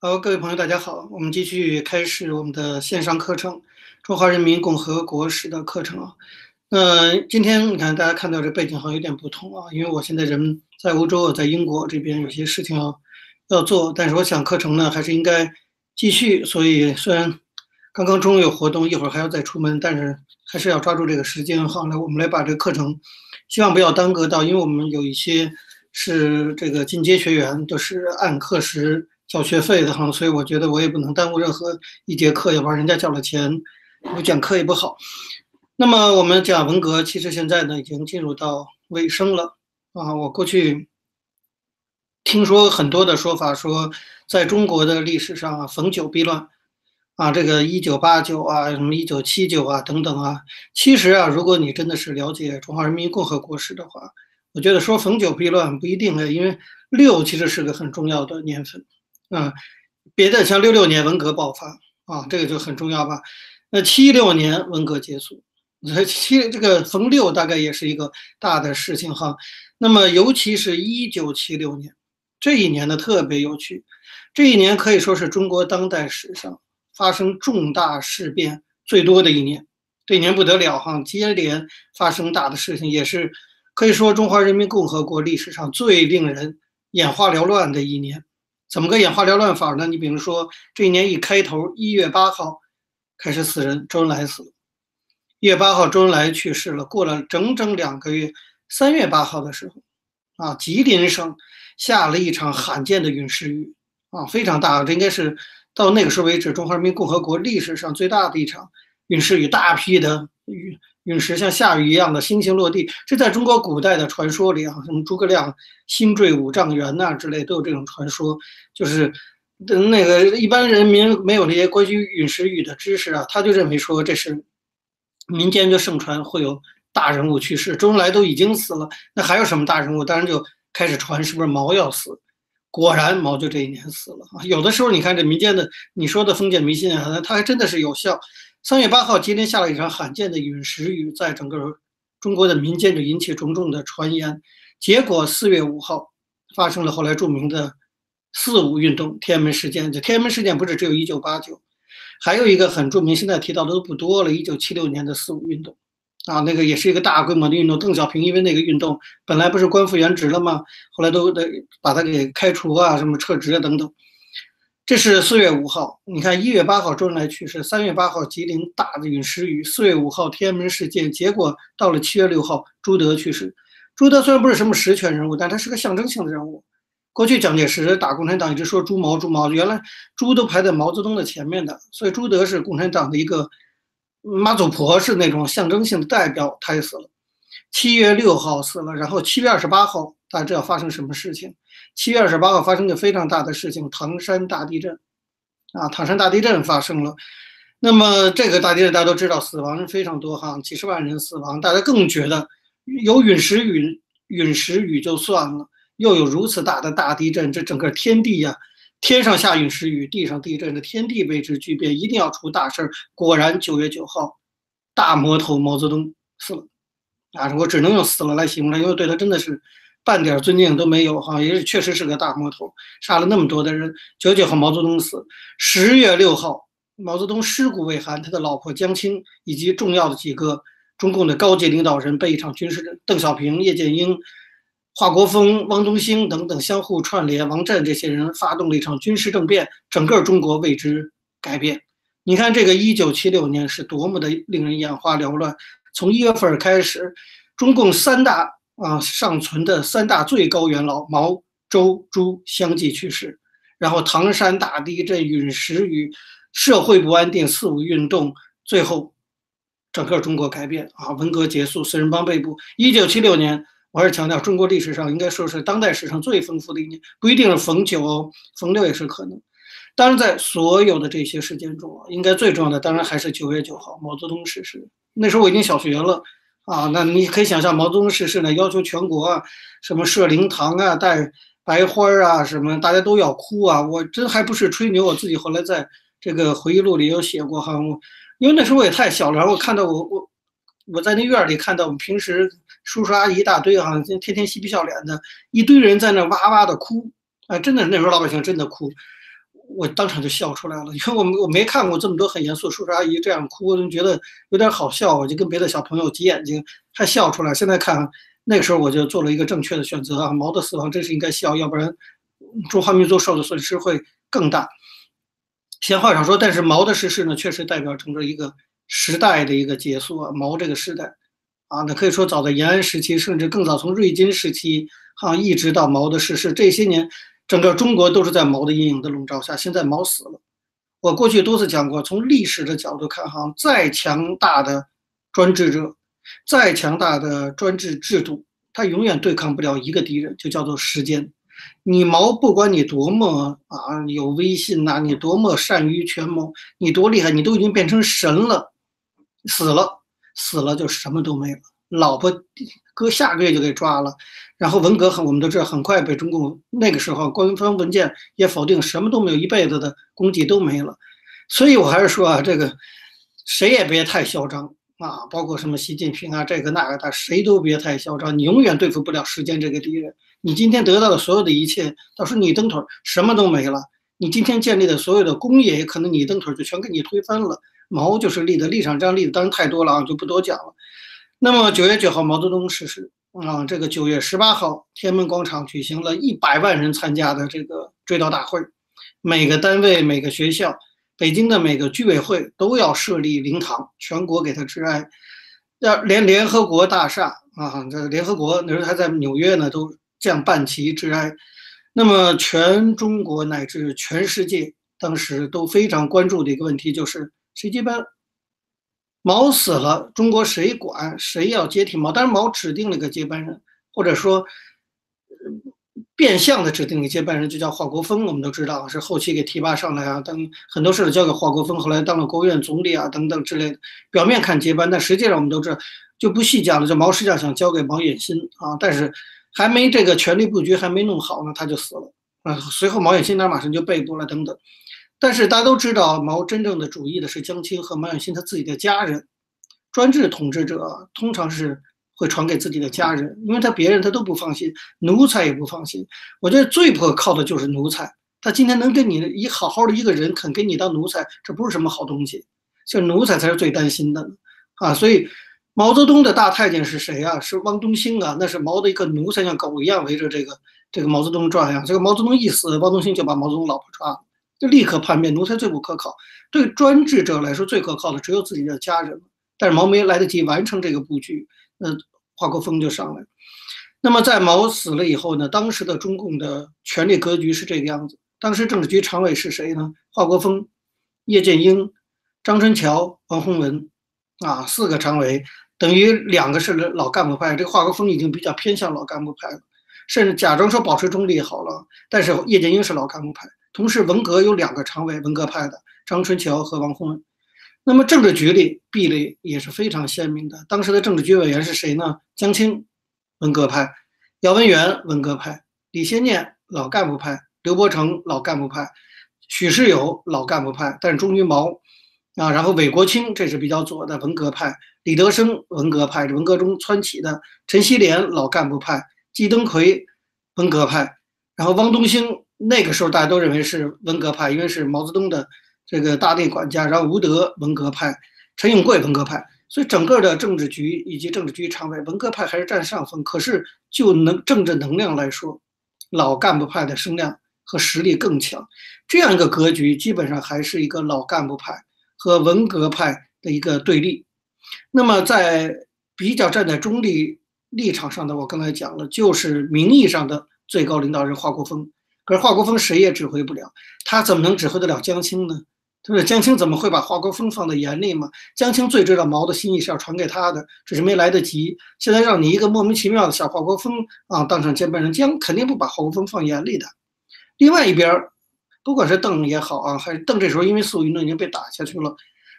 好，各位朋友，大家好，我们继续开始我们的线上课程《中华人民共和国史》的课程啊。那今天你看，大家看到这背景好像有点不同啊，因为我现在人在欧洲，在英国这边有些事情要要做，但是我想课程呢还是应该继续。所以虽然刚刚中午有活动，一会儿还要再出门，但是还是要抓住这个时间好，来，我们来把这个课程，希望不要耽搁到，因为我们有一些是这个进阶学员都是按课时。交学费的哈，所以我觉得我也不能耽误任何一节课，要不然人家交了钱，我讲课也不好。那么我们讲文革，其实现在呢已经进入到尾声了啊。我过去听说很多的说法，说在中国的历史上啊，逢九必乱啊，这个一九八九啊，什么一九七九啊等等啊。其实啊，如果你真的是了解中华人民共和国史的话，我觉得说逢九必乱不一定啊，因为六其实是个很重要的年份。啊，别的像六六年文革爆发啊，这个就很重要吧？那七六年文革结束，七这个逢六大概也是一个大的事情哈。那么尤其是一九七六年这一年呢，特别有趣，这一年可以说是中国当代史上发生重大事变最多的一年。这一年不得了哈，接连发生大的事情，也是可以说中华人民共和国历史上最令人眼花缭乱的一年。怎么个眼花缭乱法呢？你比如说，这一年一开头，一月八号开始死人，周恩来死了。一月八号，周恩来去世了。过了整整两个月，三月八号的时候，啊，吉林省下了一场罕见的陨石雨，啊，非常大，这应该是到那个时候为止中华人民共和国历史上最大的一场陨石雨，大批的雨。陨石像下雨一样的星星落地，这在中国古代的传说里啊，什么诸葛亮星坠五丈原呐之类都有这种传说。就是那个一般人民没有这些关于陨石雨的知识啊，他就认为说这是民间就盛传会有大人物去世。周恩来都已经死了，那还有什么大人物？当然就开始传是不是毛要死？果然毛就这一年死了啊。有的时候你看这民间的你说的封建迷信啊，它还真的是有效。三月八号，吉林下了一场罕见的陨石雨，在整个中国的民间就引起种种的传言。结果四月五号发生了后来著名的四五运动，天安门事件。这天安门事件不是只有一九八九，还有一个很著名，现在提到的都不多了。一九七六年的四五运动，啊，那个也是一个大规模的运动。邓小平因为那个运动本来不是官复原职了吗？后来都得把他给开除啊，什么撤职啊等等。这是四月五号，你看一月八号周恩来去世，三月八号吉林大的陨石雨，四月五号天安门事件，结果到了七月六号朱德去世。朱德虽然不是什么实权人物，但他是个象征性的人物。过去蒋介石打共产党一直说朱毛朱毛，原来朱都排在毛泽东的前面的，所以朱德是共产党的一个妈祖婆，是那种象征性的代表。他也死了，七月六号死了，然后七月二十八号，大家知道发生什么事情？七月二十八号发生个非常大的事情，唐山大地震，啊，唐山大地震发生了。那么这个大地震大家都知道，死亡人非常多哈，几十万人死亡。大家更觉得有陨石雨，陨石雨就算了，又有如此大的大地震，这整个天地呀，天上下陨石雨，地上地震，这天地为之巨变，一定要出大事儿。果然九月九号，大魔头毛泽东死了，啊，我只能用死了来形容他，因为对他真的是。半点尊敬都没有哈，也是确实是个大魔头，杀了那么多的人。九九号毛泽东死，十月六号毛泽东尸骨未寒，他的老婆江青以及重要的几个中共的高级领导人被一场军事，邓小平、叶剑英、华国锋、汪东兴等等相互串联，王震这些人发动了一场军事政变，整个中国为之改变。你看这个一九七六年是多么的令人眼花缭乱，从一月份开始，中共三大。啊，尚存的三大最高元老毛、周、朱相继去世，然后唐山大地震、陨石雨、社会不安定、四五运动，最后整个中国改变啊，文革结束，四人帮被捕。一九七六年，我还是强调，中国历史上应该说是当代史上最丰富的一年，不一定是逢九，逢六也是可能。当然，在所有的这些事件中啊，应该最重要的当然还是九月九号毛泽东逝世。那时候我已经小学了。啊，那你可以想象毛泽东逝世呢，要求全国啊，什么设灵堂啊，带白花啊，什么大家都要哭啊。我真还不是吹牛，我自己后来在这个回忆录里有写过哈。我因为那时候我也太小了，然后我看到我我我在那院里看到我们平时叔叔阿姨一大堆哈，天天嬉皮笑脸的一堆人在那哇哇的哭，啊，真的那时候老百姓真的哭。我当场就笑出来了，因为我我没看过这么多很严肃叔叔阿姨这样哭，我就觉得有点好笑，我就跟别的小朋友挤眼睛，还笑出来。现在看那个时候我就做了一个正确的选择啊，毛的死亡真是应该笑，要不然中华民族受的损失会更大。闲话少说，但是毛的逝世呢，确实代表整个一个时代的一个结束啊。毛这个时代啊，那可以说早在延安时期，甚至更早从瑞金时期啊，一直到毛的逝世，这些年。整个中国都是在毛的阴影的笼罩下。现在毛死了，我过去多次讲过，从历史的角度看，哈，再强大的专制者，再强大的专制制度，他永远对抗不了一个敌人，就叫做时间。你毛，不管你多么啊有威信呐，你多么善于权谋，你多厉害，你都已经变成神了，死了，死了就什么都没了。老婆哥下个月就给抓了。然后文革很，我们都知道，很快被中共那个时候官方文件也否定，什么都没有，一辈子的功绩都没了。所以我还是说啊，这个谁也别太嚣张啊，包括什么习近平啊，这个那个的，谁都别太嚣张。你永远对付不了时间这个敌人。你今天得到的所有的一切，到时候你蹬腿什么都没了。你今天建立的所有的工业，也可能你蹬腿就全给你推翻了。毛就是立的，立场这样立的当然太多了啊，就不多讲了。那么九月九号，毛泽东逝世。啊，这个九月十八号，天安门广场举行了一百万人参加的这个追悼大会，每个单位、每个学校、北京的每个居委会都要设立灵堂，全国给他致哀。要连联合国大厦啊，这联合国那时候还在纽约呢，都这样办旗致哀。那么，全中国乃至全世界当时都非常关注的一个问题就是谁接班。毛死了，中国谁管？谁要接替毛？当然，毛指定了个接班人，或者说变相的指定个接班人，就叫华国锋。我们都知道是后期给提拔上来啊，等很多事都交给华国锋，后来当了国务院总理啊，等等之类的。表面看接班，但实际上我们都知道，就不细讲了。这毛实际上想交给毛远新啊，但是还没这个权力布局还没弄好呢，他就死了啊。随后毛远新呢马上就被捕了，等等。但是大家都知道，毛真正的主义的是江青和毛远新他自己的家人。专制统治者通常是会传给自己的家人，因为他别人他都不放心，奴才也不放心。我觉得最不可靠的就是奴才。他今天能跟你一好好的一个人肯给你当奴才，这不是什么好东西。就奴才才是最担心的啊！所以毛泽东的大太监是谁啊？是汪东兴啊！那是毛的一个奴才，像狗一样围着这个这个毛泽东转呀。这个毛泽东一死，汪东兴就把毛泽东老婆抓了。就立刻叛变，奴才最不可靠。对专制者来说，最可靠的只有自己的家人。但是毛没来得及完成这个布局，那华国锋就上来。那么在毛死了以后呢？当时的中共的权力格局是这个样子。当时政治局常委是谁呢？华国锋、叶剑英、张春桥、王洪文，啊，四个常委，等于两个是老干部派。这个华国锋已经比较偏向老干部派了，甚至假装说保持中立好了。但是叶剑英是老干部派。同时，文革有两个常委，文革派的张春桥和王洪文。那么政治局里壁垒也是非常鲜明的。当时的政治局委员是谁呢？江青，文革派；姚文元，文革派；李先念，老干部派；刘伯承，老干部派；许世友，老干部派，但是忠于毛啊。然后韦国清，这是比较左的文革派；李德生，文革派，文革中窜起的；陈锡联，老干部派；季登奎，文革派；然后汪东兴。那个时候大家都认为是文革派，因为是毛泽东的这个大内管家。然后吴德文革派，陈永贵文革派，所以整个的政治局以及政治局常委文革派还是占上风。可是就能政治能量来说，老干部派的声量和实力更强。这样一个格局，基本上还是一个老干部派和文革派的一个对立。那么在比较站在中立立场上的，我刚才讲了，就是名义上的最高领导人华国锋。可是华国锋谁也指挥不了，他怎么能指挥得了江青呢？对不对？江青怎么会把华国锋放在眼里嘛？江青最知道毛的心意是要传给他的，只是没来得及。现在让你一个莫名其妙的小华国锋啊当上接班人，江肯定不把华国锋放眼里的。另外一边，不管是邓也好啊，还是邓这时候因为四五运动已经被打下去了，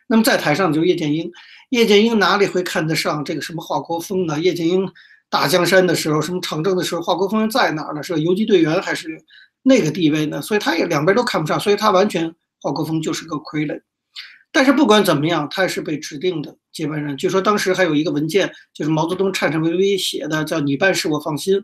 那么在台上就叶剑英。叶剑英哪里会看得上这个什么华国锋呢？叶剑英打江山的时候，什么长征的时候，华国锋在哪儿呢？是个游击队员还是？那个地位呢，所以他也两边都看不上，所以他完全华国锋就是个傀儡。但是不管怎么样，他也是被指定的接班人。据说当时还有一个文件，就是毛泽东颤颤巍巍写的，叫“你办事我放心”。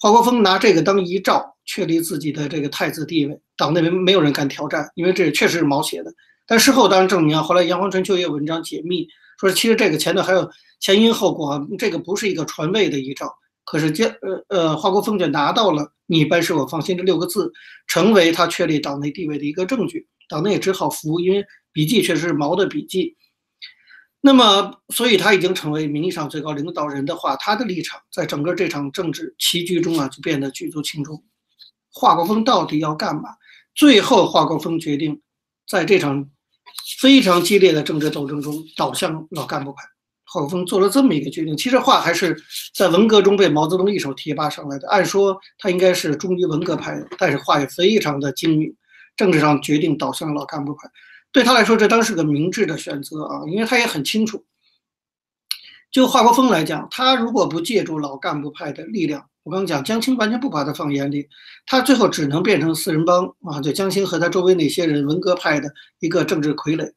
华国锋拿这个当遗诏，确立自己的这个太子地位，党内没没有人敢挑战，因为这确实是毛写的。但事后当然证明啊，后来杨黄春秋也有文章解密，说其实这个前头还有前因后果，这个不是一个传位的遗诏。可是江呃呃华国锋就拿到了“你办事我放心”这六个字，成为他确立党内地位的一个证据。党内也只好服，因为笔记确实是毛的笔记。那么，所以他已经成为名义上最高领导人的话，他的立场在整个这场政治棋局中啊，就变得举足轻重。华国锋到底要干嘛？最后，华国锋决定在这场非常激烈的政治斗争中倒向老干部派。华国锋做了这么一个决定。其实话还是在文革中被毛泽东一手提拔上来的。按说他应该是忠于文革派的，但是话也非常的精明。政治上决定倒向老干部派。对他来说，这当是个明智的选择啊，因为他也很清楚，就华国锋来讲，他如果不借助老干部派的力量，我刚刚讲江青完全不把他放眼里，他最后只能变成四人帮啊，就江青和他周围那些人文革派的一个政治傀儡，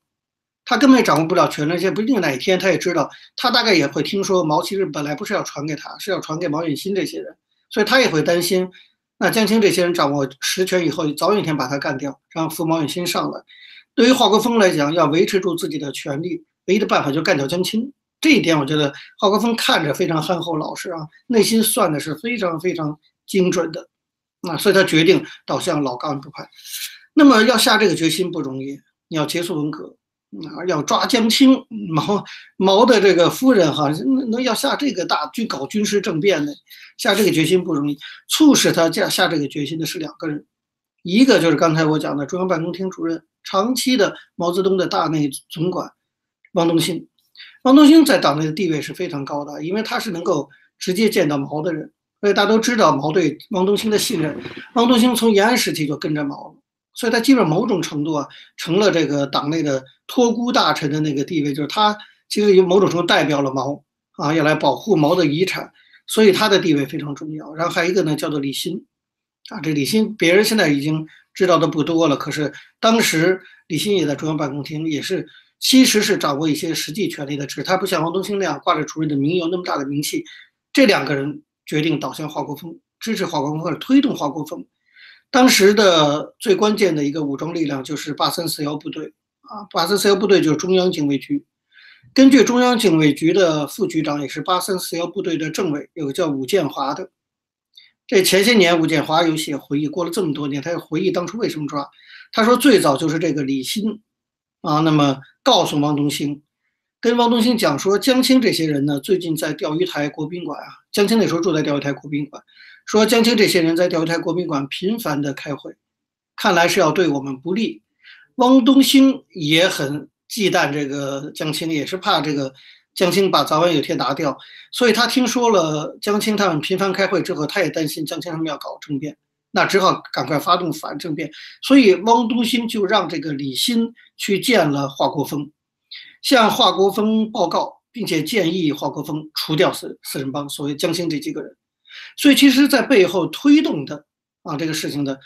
他根本掌握不了权力，而且不一定哪一天他也知道，他大概也会听说毛其实本来不是要传给他，是要传给毛远新这些人，所以他也会担心，那江青这些人掌握实权以后，早有一天把他干掉，让扶毛远新上来。对于华国锋来讲，要维持住自己的权利，唯一的办法就干掉江青。这一点，我觉得华国锋看着非常憨厚老实啊，内心算的是非常非常精准的。啊，所以他决定倒向老干部派。那么要下这个决心不容易，你要结束文革，啊，要抓江青，毛毛的这个夫人哈，能要下这个大军搞军事政变的，下这个决心不容易。促使他下下这个决心的是两个人，一个就是刚才我讲的中央办公厅主任。长期的毛泽东的大内总管汪东兴，汪东兴在党内的地位是非常高的，因为他是能够直接见到毛的人，所以大家都知道毛对汪东兴的信任。汪东兴从延安时期就跟着毛了，所以他基本某种程度啊，成了这个党内的托孤大臣的那个地位，就是他其实有某种程度代表了毛啊，要来保护毛的遗产，所以他的地位非常重要。然后还有一个呢，叫做李新啊，这李新别人现在已经。知道的不多了，可是当时李新也在中央办公厅，也是其实是掌握一些实际权力的，只是他不像王东兴那样挂着主任的名，有那么大的名气。这两个人决定倒向华国锋，支持华国锋或者推动华国锋。当时的最关键的一个武装力量就是八三四幺部队啊，八三四幺部队就是中央警卫局。根据中央警卫局的副局长，也是八三四幺部队的政委，有个叫武建华的。这前些年，武建华有写回忆，过了这么多年，他又回忆当初为什么抓。他说最早就是这个李新，啊，那么告诉汪东兴，跟汪东兴讲说，江青这些人呢，最近在钓鱼台国宾馆啊，江青那时候住在钓鱼台国宾馆，说江青这些人在钓鱼台国宾馆频繁的开会，看来是要对我们不利。汪东兴也很忌惮这个江青，也是怕这个。江青把早晚有天拿掉，所以他听说了江青他们频繁开会之后，他也担心江青他们要搞政变，那只好赶快发动反政变。所以汪东兴就让这个李新去见了华国锋，向华国锋报告，并且建议华国锋除掉四四人帮，所谓江青这几个人。所以其实，在背后推动的啊这个事情的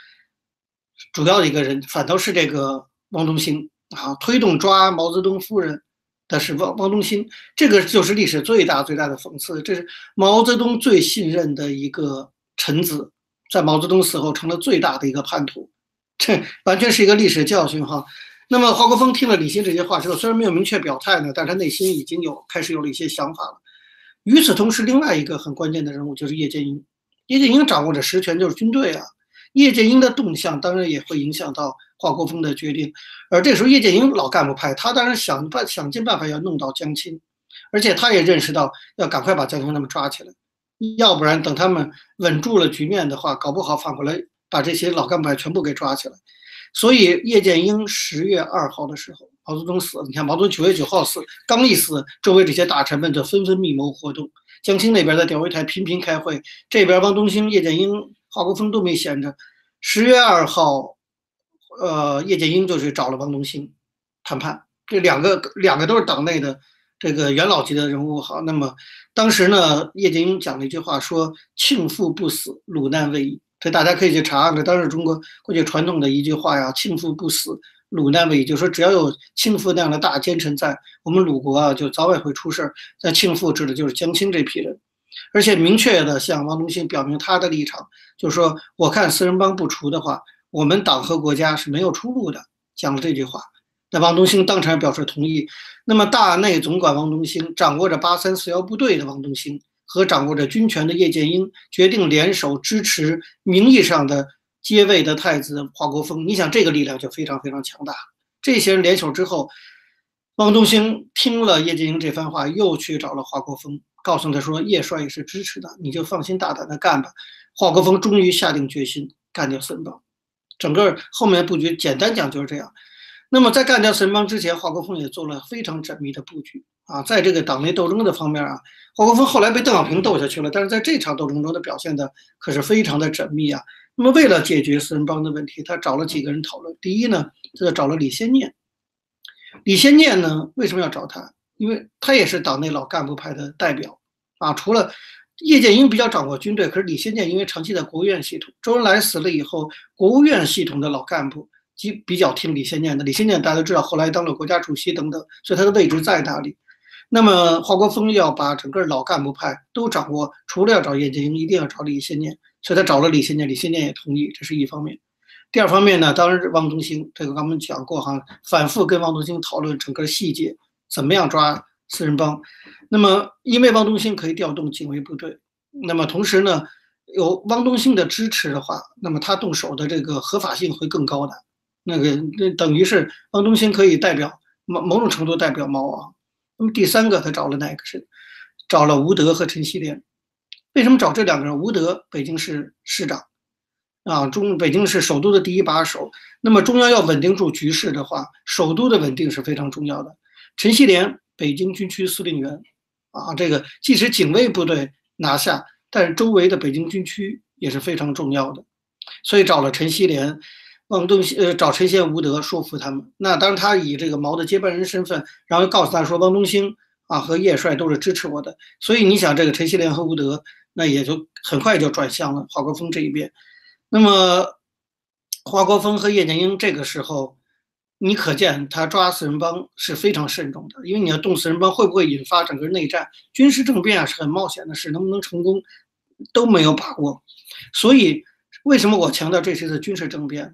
主要的一个人，反倒是这个汪东兴啊，推动抓毛泽东夫人。的是汪汪东兴，这个就是历史最大最大的讽刺。这是毛泽东最信任的一个臣子，在毛泽东死后成了最大的一个叛徒，这完全是一个历史教训哈。那么华国锋听了李欣这些话之后，虽然没有明确表态呢，但他内心已经有开始有了一些想法了。与此同时，另外一个很关键的人物就是叶剑英，叶剑英掌握着实权，就是军队啊。叶剑英的动向当然也会影响到华国锋的决定，而这时候叶剑英老干部派，他当然想办想尽办法要弄到江青，而且他也认识到要赶快把江青他们抓起来，要不然等他们稳住了局面的话，搞不好反过来把这些老干部派全部给抓起来。所以叶剑英十月二号的时候，毛泽东死，你看毛泽东九月九号死，刚一死，周围这些大臣们就纷纷密谋活动，江青那边在钓鱼台频频开会，这边汪东兴、叶剑英。华国锋都没闲着。十月二号，呃，叶剑英就去找了王东兴谈判。这两个两个都是党内的这个元老级的人物。好，那么当时呢，叶剑英讲了一句话，说“庆父不死，鲁难未已”。这大家可以去查，这当时中国过去传统的一句话呀，“庆父不死，鲁难未已”，就说只要有庆父那样的大奸臣在，我们鲁国啊就早晚会出事儿。那庆父指的就是江青这批人。而且明确的向汪东兴表明他的立场，就是说，我看四人帮不除的话，我们党和国家是没有出路的。讲了这句话，那汪东兴当场表示同意。那么，大内总管汪东兴，掌握着八三四幺部队的汪东兴和掌握着军权的叶剑英，决定联手支持名义上的接位的太子华国锋。你想，这个力量就非常非常强大。这些人联手之后，汪东兴听了叶剑英这番话，又去找了华国锋。告诉他说：“叶帅也是支持的，你就放心大胆的干吧。”华国锋终于下定决心干掉四人帮。整个后面布局简单讲就是这样。那么在干掉四人帮之前，华国锋也做了非常缜密的布局啊。在这个党内斗争的方面啊，华国锋后来被邓小平斗下去了，但是在这场斗争中的表现的可是非常的缜密啊。那么为了解决四人帮的问题，他找了几个人讨论。第一呢，他就找了李先念。李先念呢，为什么要找他？因为他也是党内老干部派的代表，啊，除了叶剑英比较掌握军队，可是李先念因为长期在国务院系统，周恩来死了以后，国务院系统的老干部即比较听李先念的。李先念大家都知道，后来当了国家主席等等，所以他的位置在那里。那么华国锋要把整个老干部派都掌握，除了要找叶剑英，一定要找李先念，所以他找了李先念，李先念也同意，这是一方面。第二方面呢，当然汪东兴，这个刚们讲过哈，反复跟汪东兴讨论整个细节。怎么样抓四人帮？那么，因为汪东兴可以调动警卫部队，那么同时呢，有汪东兴的支持的话，那么他动手的这个合法性会更高的。那个，那等于是汪东兴可以代表某某种程度代表毛王。那么第三个，他找了哪个是？找了吴德和陈锡联。为什么找这两个人？吴德，北京市市长，啊，中北京市首都的第一把手。那么中央要稳定住局势的话，首都的稳定是非常重要的。陈锡联，北京军区司令员，啊，这个即使警卫部队拿下，但是周围的北京军区也是非常重要的，所以找了陈锡联、汪东兴，呃，找陈宪、吴德说服他们。那当然，他以这个毛的接班人身份，然后告诉他说，汪东兴啊和叶帅都是支持我的。所以你想，这个陈锡联和吴德，那也就很快就转向了华国锋这一边。那么，华国锋和叶剑英这个时候。你可见他抓四人帮是非常慎重的，因为你要动四人帮，会不会引发整个内战、军事政变啊，是很冒险的事，能不能成功都没有把握。所以，为什么我强调这次的军事政变？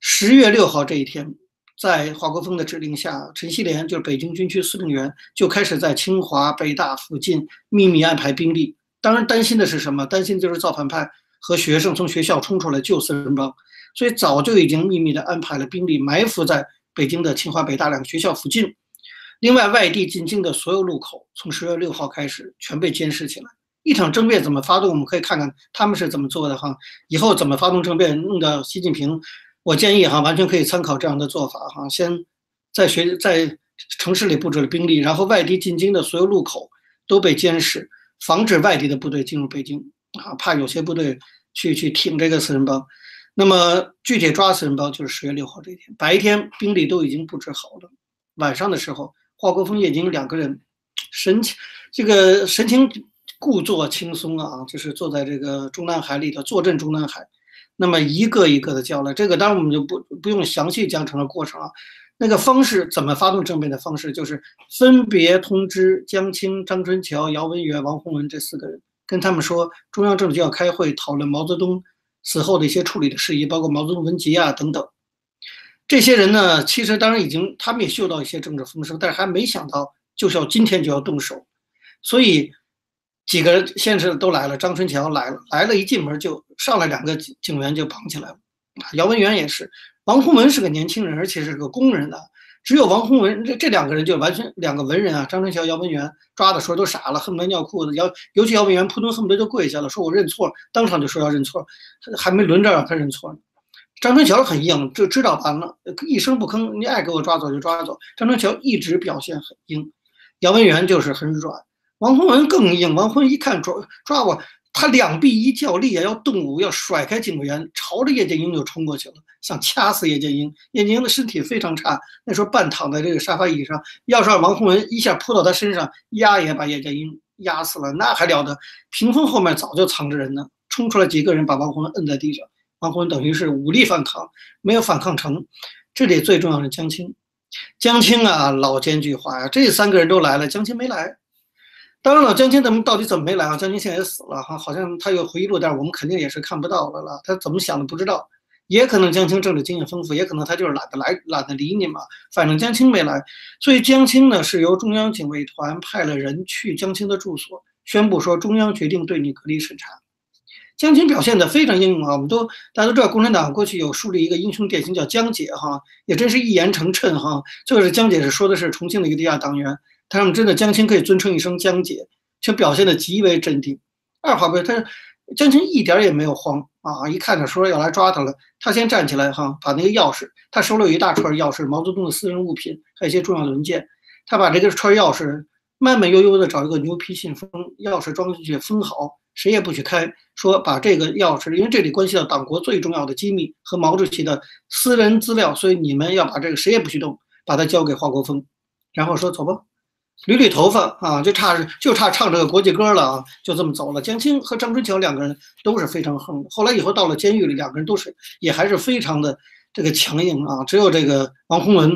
十月六号这一天，在华国锋的指令下，陈锡联就是北京军区司令员，就开始在清华、北大附近秘密安排兵力。当然，担心的是什么？担心就是造反派和学生从学校冲出来救四人帮。所以早就已经秘密的安排了兵力埋伏在北京的清华、北大两个学校附近。另外，外地进京的所有路口，从十月六号开始全被监视起来。一场政变怎么发动？我们可以看看他们是怎么做的哈。以后怎么发动政变，弄到习近平，我建议哈，完全可以参考这样的做法哈。先在学在城市里布置了兵力，然后外地进京的所有路口都被监视，防止外地的部队进入北京啊，怕有些部队去去挺这个四人帮。那么具体抓四人帮就是十月六号这一天，白天兵力都已经布置好了，晚上的时候，华国锋、叶剑英两个人神情这个神情故作轻松啊，就是坐在这个中南海里头坐镇中南海，那么一个一个的叫了，这个当然我们就不不用详细讲整个过程啊，那个方式怎么发动政变的方式，就是分别通知江青、张春桥、姚文元、王洪文这四个人，跟他们说中央政治局要开会讨论毛泽东。死后的一些处理的事宜，包括毛泽东文集啊等等，这些人呢，其实当然已经他们也嗅到一些政治风声，但是还没想到就是要今天就要动手，所以几个人先是都来了，张春桥来了，来了一进门就上来两个警员就绑起来了，姚文元也是，王洪文是个年轻人，而且是个工人的。只有王洪文这这两个人就完全两个文人啊，张春桥、姚文元抓的时候都傻了，恨不得尿裤子。姚尤其姚文元扑通恨不得就跪下了，说我认错，当场就说要认错，还没轮着让他认错呢。张春桥很硬，就知道完了，一声不吭，你爱给我抓走就抓走。张春桥一直表现很硬，姚文元就是很软，王洪文更硬。王洪文一看抓抓我。他两臂一较力啊，要动武，要甩开警卫员，朝着叶剑英就冲过去了，想掐死叶剑英。叶剑英的身体非常差，那时候半躺在这个沙发椅上，要是让王洪文一下扑到他身上，压也把叶剑英压死了，那还了得？屏风后面早就藏着人呢，冲出来几个人把王洪文摁在地上，王洪文等于是武力反抗，没有反抗成。这里最重要的江青，江青啊，老奸巨猾呀，这三个人都来了，江青没来。当然了，江青他们到底怎么没来啊？江青现在也死了哈，好像他有回忆录，但是我们肯定也是看不到的了。他怎么想的不知道，也可能江青政治经验丰富，也可能他就是懒得来，懒得理你嘛。反正江青没来，所以江青呢是由中央警卫团派了人去江青的住所，宣布说中央决定对你隔离审查。江青表现得非常英勇啊，我们都大家都知道，共产党过去有树立一个英雄典型叫江姐哈，也真是一言成谶哈。这个是江姐是说的是重庆的一个地下党员。他们真的江青可以尊称一声江姐，却表现得极为镇定。二话不说，他江青一点也没有慌啊！一看着说要来抓他了，他先站起来哈，把那个钥匙，他手里有一大串钥匙，毛泽东的私人物品，还有一些重要的文件。他把这个串钥匙慢慢悠悠地找一个牛皮信封，钥匙装进去封好，谁也不许开。说把这个钥匙，因为这里关系到党国最重要的机密和毛主席的私人资料，所以你们要把这个谁也不许动，把它交给华国锋，然后说走吧。捋捋头发啊，就差就差唱这个国际歌了啊，就这么走了。江青和张春桥两个人都是非常横。后来以后到了监狱里，两个人都是也还是非常的这个强硬啊。只有这个王洪文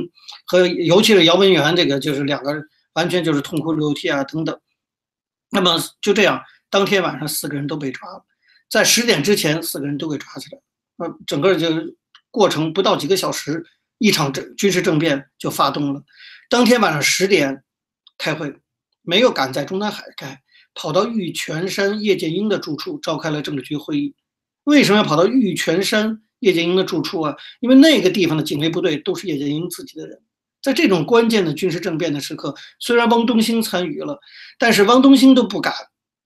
和尤其是姚文元，这个就是两个人完全就是痛哭流涕啊等等。那么就这样，当天晚上四个人都被抓了，在十点之前四个人都给抓起来。呃，整个就过程不到几个小时，一场政军事政变就发动了。当天晚上十点。开会没有赶在中南海开，跑到玉泉山叶剑英的住处召开了政治局会议。为什么要跑到玉泉山叶剑英的住处啊？因为那个地方的警卫部队都是叶剑英自己的人。在这种关键的军事政变的时刻，虽然汪东兴参与了，但是汪东兴都不敢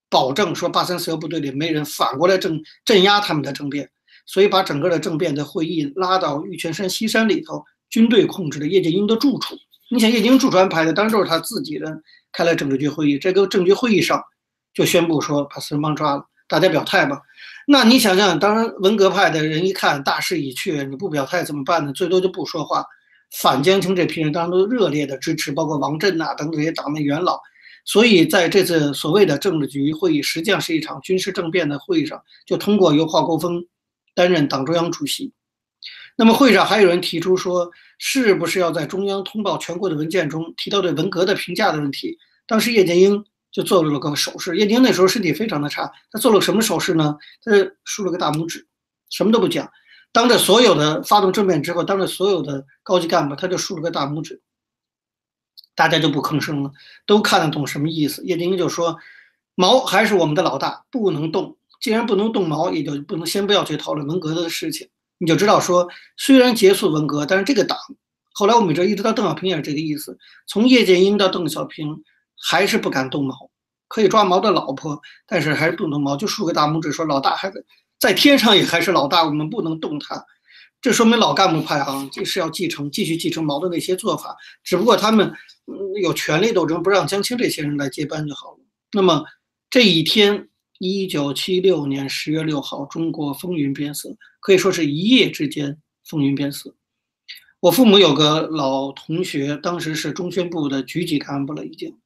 保证说八三四幺部队里没人反过来镇镇压他们的政变，所以把整个的政变的会议拉到玉泉山西山里头，军队控制的叶剑英的住处。你想叶剑英住处安排的，当然都是他自己人开了政治局会议。这个政治局会议上就宣布说把四人帮抓了，大家表态吧。那你想想，当然文革派的人一看大势已去，你不表态怎么办呢？最多就不说话。反江青这批人当然都热烈的支持，包括王震呐等这些党内元老。所以在这次所谓的政治局会议，实际上是一场军事政变的会议上，就通过由华国锋担任党中央主席。那么会上还有人提出说，是不是要在中央通报全国的文件中提到对文革的评价的问题？当时叶剑英就做了个手势。叶剑英那时候身体非常的差，他做了什么手势呢？他竖了个大拇指，什么都不讲。当着所有的发动政变之后，当着所有的高级干部，他就竖了个大拇指。大家就不吭声了，都看得懂什么意思。叶剑英就说：“毛还是我们的老大，不能动。既然不能动毛，也就不能先不要去讨论文革的事情。”你就知道说，虽然结束文革，但是这个党，后来我们这一直到邓小平也是这个意思。从叶剑英到邓小平，还是不敢动毛，可以抓毛的老婆，但是还是不动毛，就竖个大拇指说老大还在在天上也还是老大，我们不能动他。这说明老干部派啊，就是要继承继续继承毛的那些做法，只不过他们有权力斗争，不让江青这些人来接班就好了。那么这一天。一九七六年十月六号，中国风云变色，可以说是一夜之间风云变色。我父母有个老同学，当时是中宣部的局级干部了，已经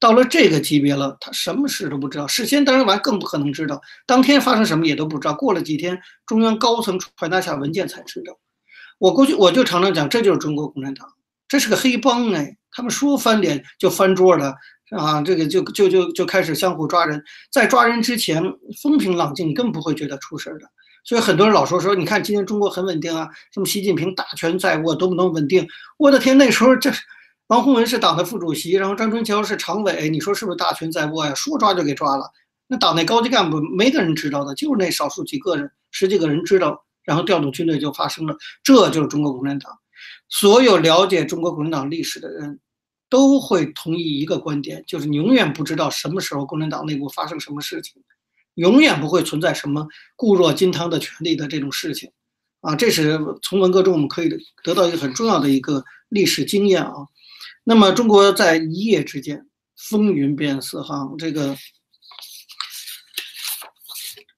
到了这个级别了，他什么事都不知道。事先当然完更不可能知道，当天发生什么也都不知道。过了几天，中央高层传达下文件才知道。我过去我就常常讲，这就是中国共产党，这是个黑帮哎，他们说翻脸就翻桌了。啊，这个就就就就开始相互抓人，在抓人之前风平浪静，你根本不会觉得出事儿的。所以很多人老说说，你看今天中国很稳定啊，什么习近平大权在握，多么多么稳定。我的天，那时候这王洪文是党的副主席，然后张春桥是常委，你说是不是大权在握呀？说抓就给抓了。那党内高级干部没个人知道的，就是那少数几个人，十几个人知道，然后调动军队就发生了。这就是中国共产党。所有了解中国共产党历史的人。都会同意一个观点，就是你永远不知道什么时候共产党内部发生什么事情，永远不会存在什么固若金汤的权利的这种事情，啊，这是从文革中我们可以得到一个很重要的一个历史经验啊。那么中国在一夜之间风云变色，哈，这个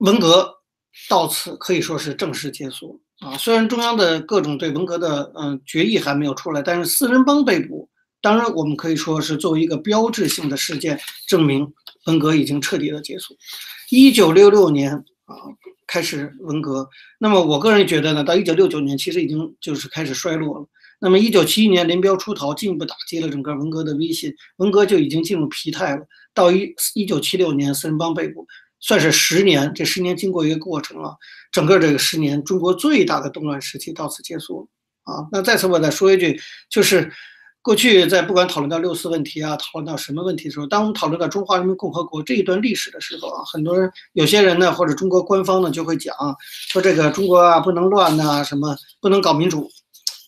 文革到此可以说是正式结束啊。虽然中央的各种对文革的嗯决议还没有出来，但是四人帮被捕。当然，我们可以说是作为一个标志性的事件，证明文革已经彻底的结束。一九六六年啊，开始文革。那么我个人觉得呢，到一九六九年其实已经就是开始衰落了。那么，一九七一年林彪出逃，进一步打击了整个文革的威信，文革就已经进入疲态了。到一一九七六年，四人帮被捕，算是十年。这十年经过一个过程啊，整个这个十年，中国最大的动乱时期到此结束啊。那再次我再说一句，就是过去在不管讨论到六四问题啊，讨论到什么问题的时候，当我们讨论到中华人民共和国这一段历史的时候啊，很多人有些人呢，或者中国官方呢，就会讲说这个中国啊不能乱呐，什么不能搞民主。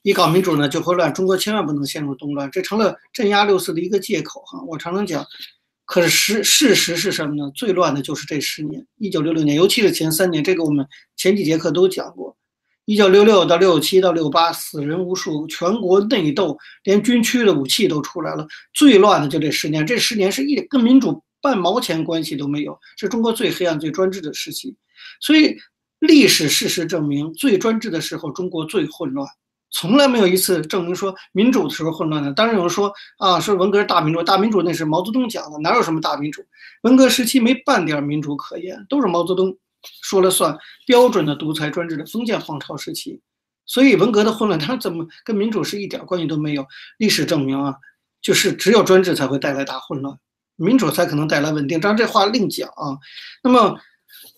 一搞民主呢就会乱，中国千万不能陷入动乱，这成了镇压六四的一个借口哈。我常常讲，可是事事实是什么呢？最乱的就是这十年，一九六六年，尤其是前三年，这个我们前几节课都讲过。一九六六到六七到六八，死人无数，全国内斗，连军区的武器都出来了。最乱的就这十年，这十年是一跟民主半毛钱关系都没有，是中国最黑暗、最专制的时期。所以历史事实证明，最专制的时候，中国最混乱。从来没有一次证明说民主的时候混乱的。当然有人说啊，说文革是大民主，大民主那是毛泽东讲的，哪有什么大民主？文革时期没半点民主可言，都是毛泽东说了算，标准的独裁专制的封建皇朝时期。所以文革的混乱，它怎么跟民主是一点关系都没有？历史证明啊，就是只有专制才会带来大混乱，民主才可能带来稳定。当然这话另讲啊。那么。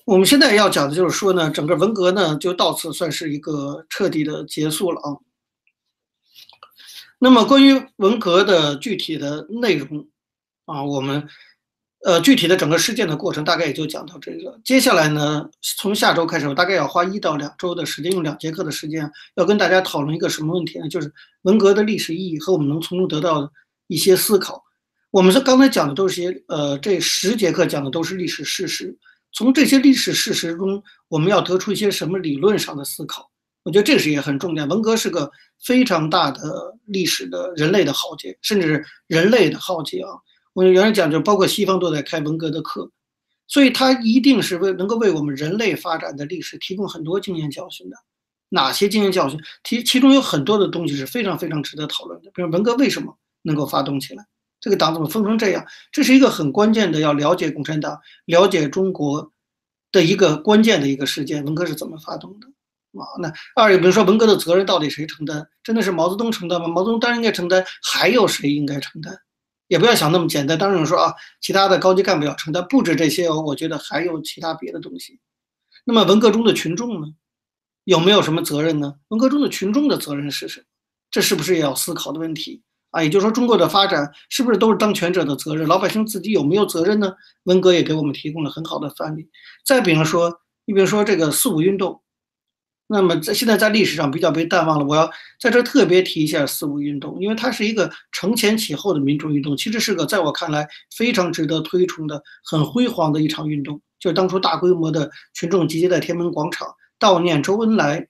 我们现在要讲的就是说呢，整个文革呢就到此算是一个彻底的结束了啊。那么关于文革的具体的内容啊，我们呃具体的整个事件的过程大概也就讲到这个。接下来呢，从下周开始，我大概要花一到两周的时间，用两节课的时间，要跟大家讨论一个什么问题呢？就是文革的历史意义和我们能从中得到的一些思考。我们是刚才讲的都是些呃，这十节课讲的都是历史事实。从这些历史事实中，我们要得出一些什么理论上的思考？我觉得这是也很重要。文革是个非常大的历史的人类的浩劫，甚至人类的浩劫啊！我原来讲就包括西方都在开文革的课，所以它一定是为能够为我们人类发展的历史提供很多经验教训的。哪些经验教训？其其中有很多的东西是非常非常值得讨论的。比如文革为什么能够发动起来？这个党怎么分成这样？这是一个很关键的，要了解共产党、了解中国的一个关键的一个事件。文革是怎么发动的？啊，那二，比如说文革的责任到底谁承担？真的是毛泽东承担吗？毛泽东当然应该承担，还有谁应该承担？也不要想那么简单。当然说啊，其他的高级干部要承担，不止这些哦。我觉得还有其他别的东西。那么文革中的群众呢，有没有什么责任呢？文革中的群众的责任是什么？这是不是也要思考的问题？啊，也就是说，中国的发展是不是都是当权者的责任？老百姓自己有没有责任呢？文革也给我们提供了很好的范例。再比方说，你比如说这个四五运动，那么在现在在历史上比较被淡忘了。我要在这特别提一下四五运动，因为它是一个承前启后的民主运动，其实是个在我看来非常值得推崇的、很辉煌的一场运动。就是当初大规模的群众集结在天安门广场悼念周恩来。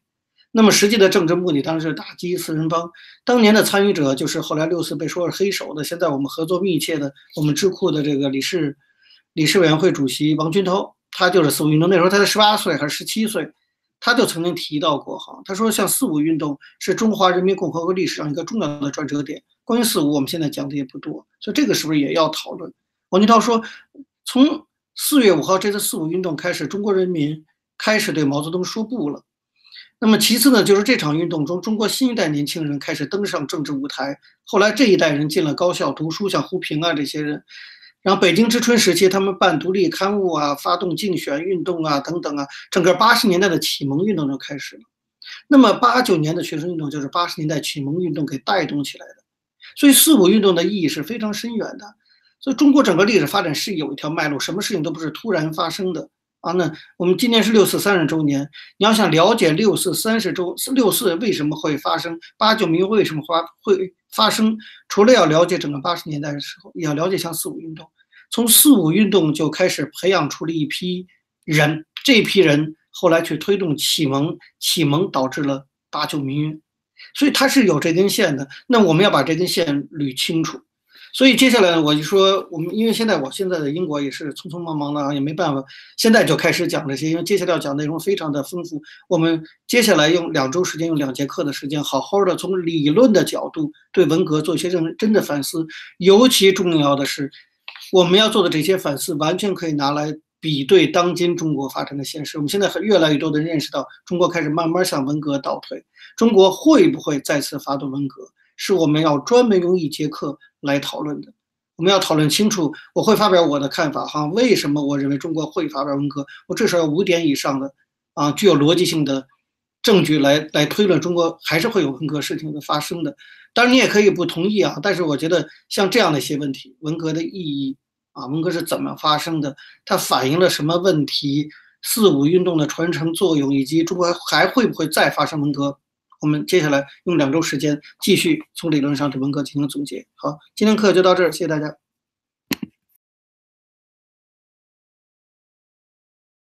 那么实际的政治目的当然是打击四人帮。当年的参与者就是后来六四被说是黑手的，现在我们合作密切的我们智库的这个理事理事委员会主席王军涛，他就是四五运动那时候他才十八岁还是十七岁，他就曾经提到过哈，他说像四五运动是中华人民共和国历史上一个重要的转折点。关于四五我们现在讲的也不多，所以这个是不是也要讨论？王军涛说，从四月五号这次四五运动开始，中国人民开始对毛泽东说不了。那么其次呢，就是这场运动中，中国新一代年轻人开始登上政治舞台。后来这一代人进了高校读书，像胡平啊这些人。然后北京之春时期，他们办独立刊物啊，发动竞选运动啊，等等啊，整个八十年代的启蒙运动就开始了。那么八九年的学生运动就是八十年代启蒙运动给带动起来的。所以四五运动的意义是非常深远的。所以中国整个历史发展是有一条脉络，什么事情都不是突然发生的。啊，那我们今年是六四三十周年，你要想了解六四三十周六四为什么会发生，八九民运为什么发会发生，除了要了解整个八十年代的时候，也要了解像四五运动。从四五运动就开始培养出了一批人，这批人后来去推动启蒙，启蒙导致了八九民运，所以它是有这根线的。那我们要把这根线捋清楚。所以接下来呢我就说，我们因为现在我现在的英国也是匆匆忙忙的，也没办法，现在就开始讲这些，因为接下来要讲内容非常的丰富。我们接下来用两周时间，用两节课的时间，好好的从理论的角度对文革做一些认真的反思。尤其重要的是，我们要做的这些反思，完全可以拿来比对当今中国发展的现实。我们现在很越来越多的认识到，中国开始慢慢向文革倒退。中国会不会再次发动文革，是我们要专门用一节课来讨论的。我们要讨论清楚。我会发表我的看法哈，为什么我认为中国会发表文革？我至少要五点以上的啊，具有逻辑性的证据来来推论中国还是会有文革事情的发生的。当然，你也可以不同意啊，但是我觉得像这样的一些问题，文革的意义啊，文革是怎么发生的，它反映了什么问题，四五运动的传承作用，以及中国还会不会再发生文革，我们接下来用两周时间继续从理论上对文革进行总结。好，今天课就到这儿，谢谢大家。